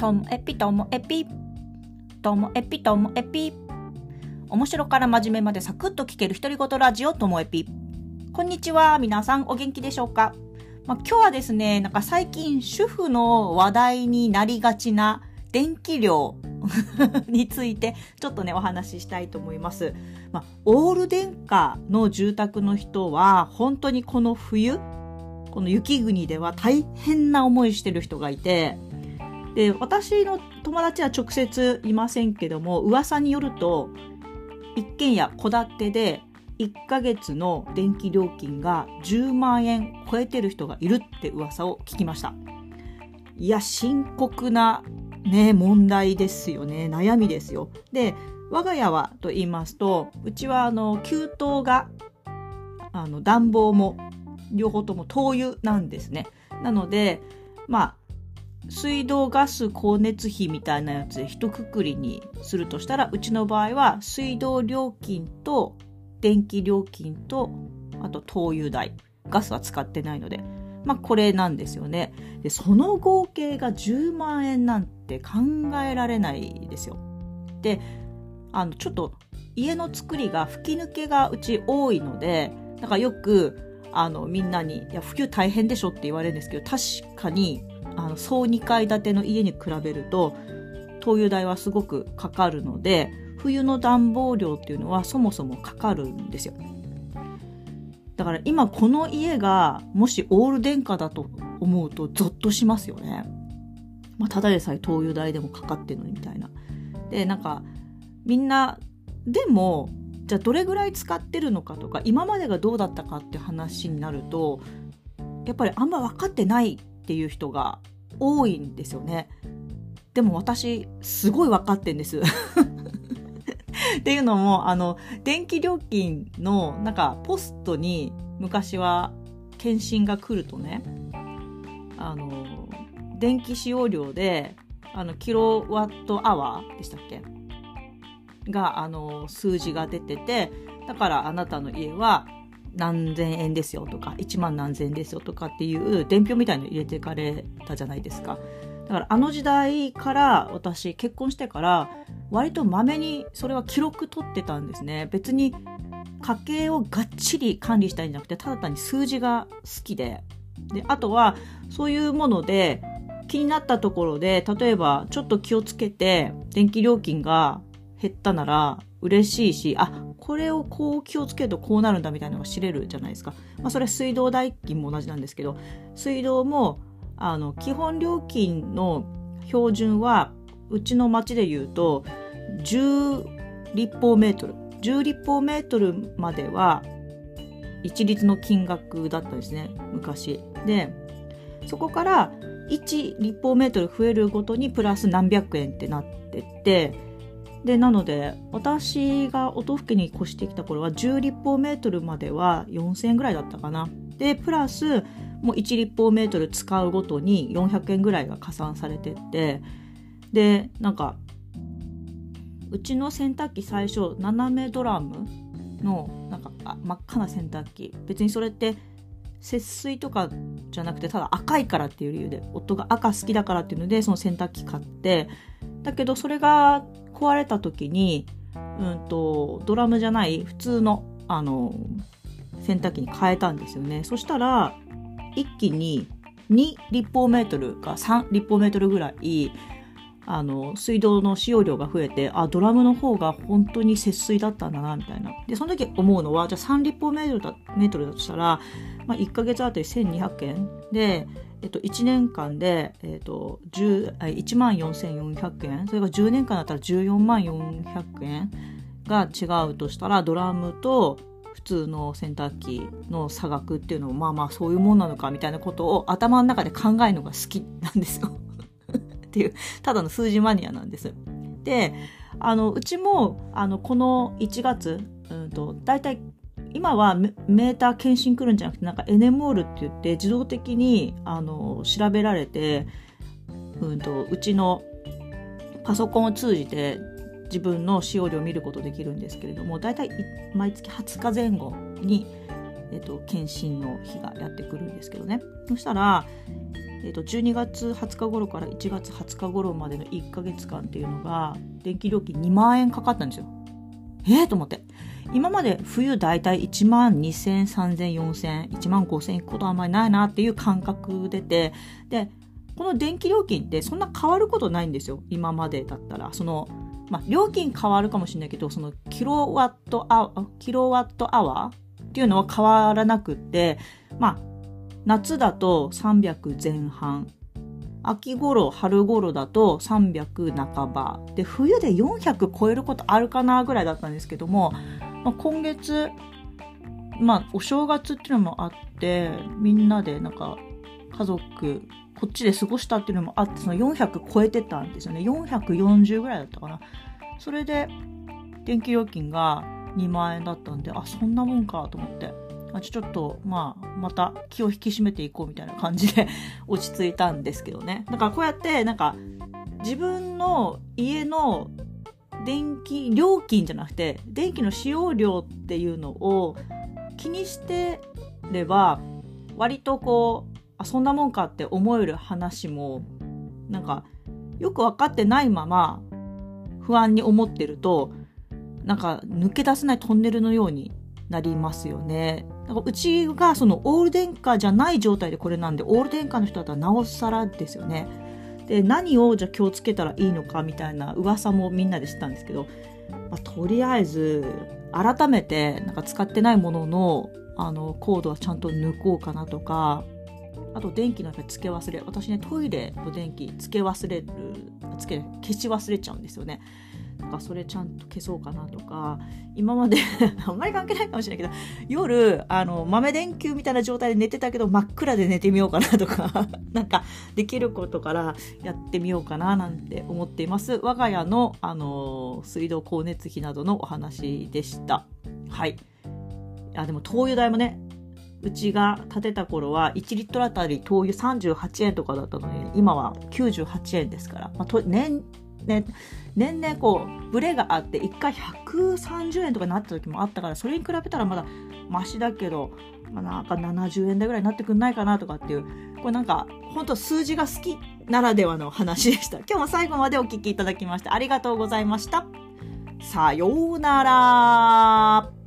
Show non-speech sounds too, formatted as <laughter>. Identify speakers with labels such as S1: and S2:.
S1: ともエピともエピともエピともエピ。面白から真面目までサクッと聞ける独り言ラジオともエピ。こんにちは皆さんお元気でしょうか、まあ、今日はですねなんか最近主婦の話題になりがちな電気量 <laughs> についてちょっとねお話ししたいと思います、まあ、オール電化の住宅の人は本当にこの冬この雪国では大変な思いしてる人がいてで私の友達は直接いませんけども噂によると一軒家戸建てで1ヶ月の電気料金が10万円超えてる人がいるって噂を聞きました。いや深刻なね問題ですよね。悩みですよ。で我が家はと言いますとうちはあの給湯があの暖房も両方とも灯油なんですね。なのでまあ水道ガス光熱費みたいなやつで一括りにするとしたらうちの場合は水道料金と電気料金とあと灯油代。ガスは使ってないので。まあこれなんですよね。でその合計が10万円なんて考えられないですよ。であのちょっと家の作りが吹き抜けがうち多いのでだからよくあのみんなに「いや普及大変でしょ」って言われるんですけど確かにあの総2階建ての家に比べると灯油代はすごくかかるので冬の暖房量っていうのはそもそもかかるんですよ。だから今この家がもしオール電化だと思うとゾッとしますよね。まあただでさえ灯油代でもかかってるのにみたいな。でなんかみんなでもじゃあどれぐらい使ってるのかとか今までがどうだったかって話になるとやっぱりあんま分かってないっていう人が多いんですよね。でも私すごい分かってんです。<laughs> っていうのもあの電気料金のなんかポストに昔は検診が来るとねあの電気使用量であのキロワットアワーでしたっけ？があの数字が出ててだからあなたの家は何千円ですよとか1万何千円ですよとかっていう伝票みたいの入れていかれたじゃないですか。だからあの時代から私結婚してから割とまめにそれは記録取ってたんですね。別に家計をがっちり管理したいんじゃなくてただ単に数字が好きで。であとはそういうもので気になったところで例えばちょっと気をつけて電気料金が減ったなら嬉しいしあこれをこう気をつけるとこうなるんだみたいなのが知れるじゃないですか。まあ、それ水道代金も同じなんですけど、水道も、あの、基本料金の標準は、うちの町で言うと、10立方メートル。10立方メートルまでは、一律の金額だったんですね、昔。で、そこから1立方メートル増えるごとにプラス何百円ってなってって、でなので私が音更に越してきた頃は10立方メートルまでは4000円ぐらいだったかな。でプラスもう1立方メートル使うごとに400円ぐらいが加算されてってでなんかうちの洗濯機最初斜めドラムのなんかあ真っ赤な洗濯機。別にそれって節水とかじゃなくてただ赤いからっていう理由で夫が赤好きだからっていうのでその洗濯機買ってだけどそれが壊れた時に、うんと、ドラムじゃない普通のあの洗濯機に変えたんですよね。そしたら一気に2立方メートルか3立方メートルぐらいあの水道の使用量が増えてあドラムの方が本当に節水だったんだなみたいな。でその時思うのはじゃあ3立方メートルだメートルだとしたら、まあ、1ヶ月あたり1200円でえっと、1年間で、えっと、1万4400円それが10年間だったら14万400円が違うとしたらドラムと普通の洗濯機の差額っていうのもまあまあそういうもんなのかみたいなことを頭の中で考えるのが好きなんですよ。っていうただの数字マニアなんです。であのうちもあのこの1月、うんと、大体今はメーター検診来るんじゃなくてなんかエネモールって言って自動的にあの調べられて、うんと、うちのパソコンを通じて自分の使用量を見ることできるんですけれども大体毎月20日前後に、えっと、検診の日がやってくるんですけどねそしたらえー、と12月20日頃から1月20日頃までの1ヶ月間っていうのが電気料金2万円かかったんですよ。えー、と思って。今まで冬だいたい1万2000、3000、4000、1万5000いくことあんまりないなっていう感覚出て、で、この電気料金ってそんな変わることないんですよ。今までだったら。その、まあ、料金変わるかもしれないけど、そのキロワットアキロワットアワーっていうのは変わらなくって、まあ、夏だと300前半。秋頃、春頃だと300半ば。で、冬で400超えることあるかなぐらいだったんですけども、まあ、今月、まあ、お正月っていうのもあって、みんなでなんか、家族、こっちで過ごしたっていうのもあって、その400超えてたんですよね。440ぐらいだったかな。それで、電気料金が2万円だったんで、あ、そんなもんかと思って。あちょっと、まあ、また気を引き締めていこうみたいな感じで <laughs> 落ち着いたんですけどね。だからこうやって、なんか、自分の家の電気料金じゃなくて電気の使用量っていうのを気にしてれば割とこうあそんなもんかって思える話もなんかよく分かってないまま不安に思ってるとなんか抜け出せないトンネルのようになりますよね。だからうちがそのオール電化じゃない状態でこれなんでオール電化の人だったらなおさらですよね。で何をじゃあ気をつけたらいいのかみたいな噂もみんなで知ったんですけど、まあ、とりあえず改めてなんか使ってないもののあのコードはちゃんと抜こうかなとかあと電気の付け忘れ私ねトイレの電気付け忘れるつけ消し忘れちゃうんですよねとかそれちゃんと消そうかなとか今まで <laughs> あんまり関係ないかもしれないけど夜あの豆電球みたいな状態で寝てたけど真っ暗で寝てみようかなとか <laughs> なんかできることからやってみようかななんて思っています。我が家のあの水道光熱費などのお話でした。はい。あでも灯油代もねうちが建てた頃は1リットルあたり灯油38円とかだったのに今は98円ですから、まあ、年ね、年々こうブレがあって1回130円とかになった時もあったからそれに比べたらまだマシだけど、まあ、なんか70円台ぐらいになってくんないかなとかっていうこれなんか本当数字が好きならではの話でした。今日も最後までお聴きいただきましてありがとうございました。さようなら。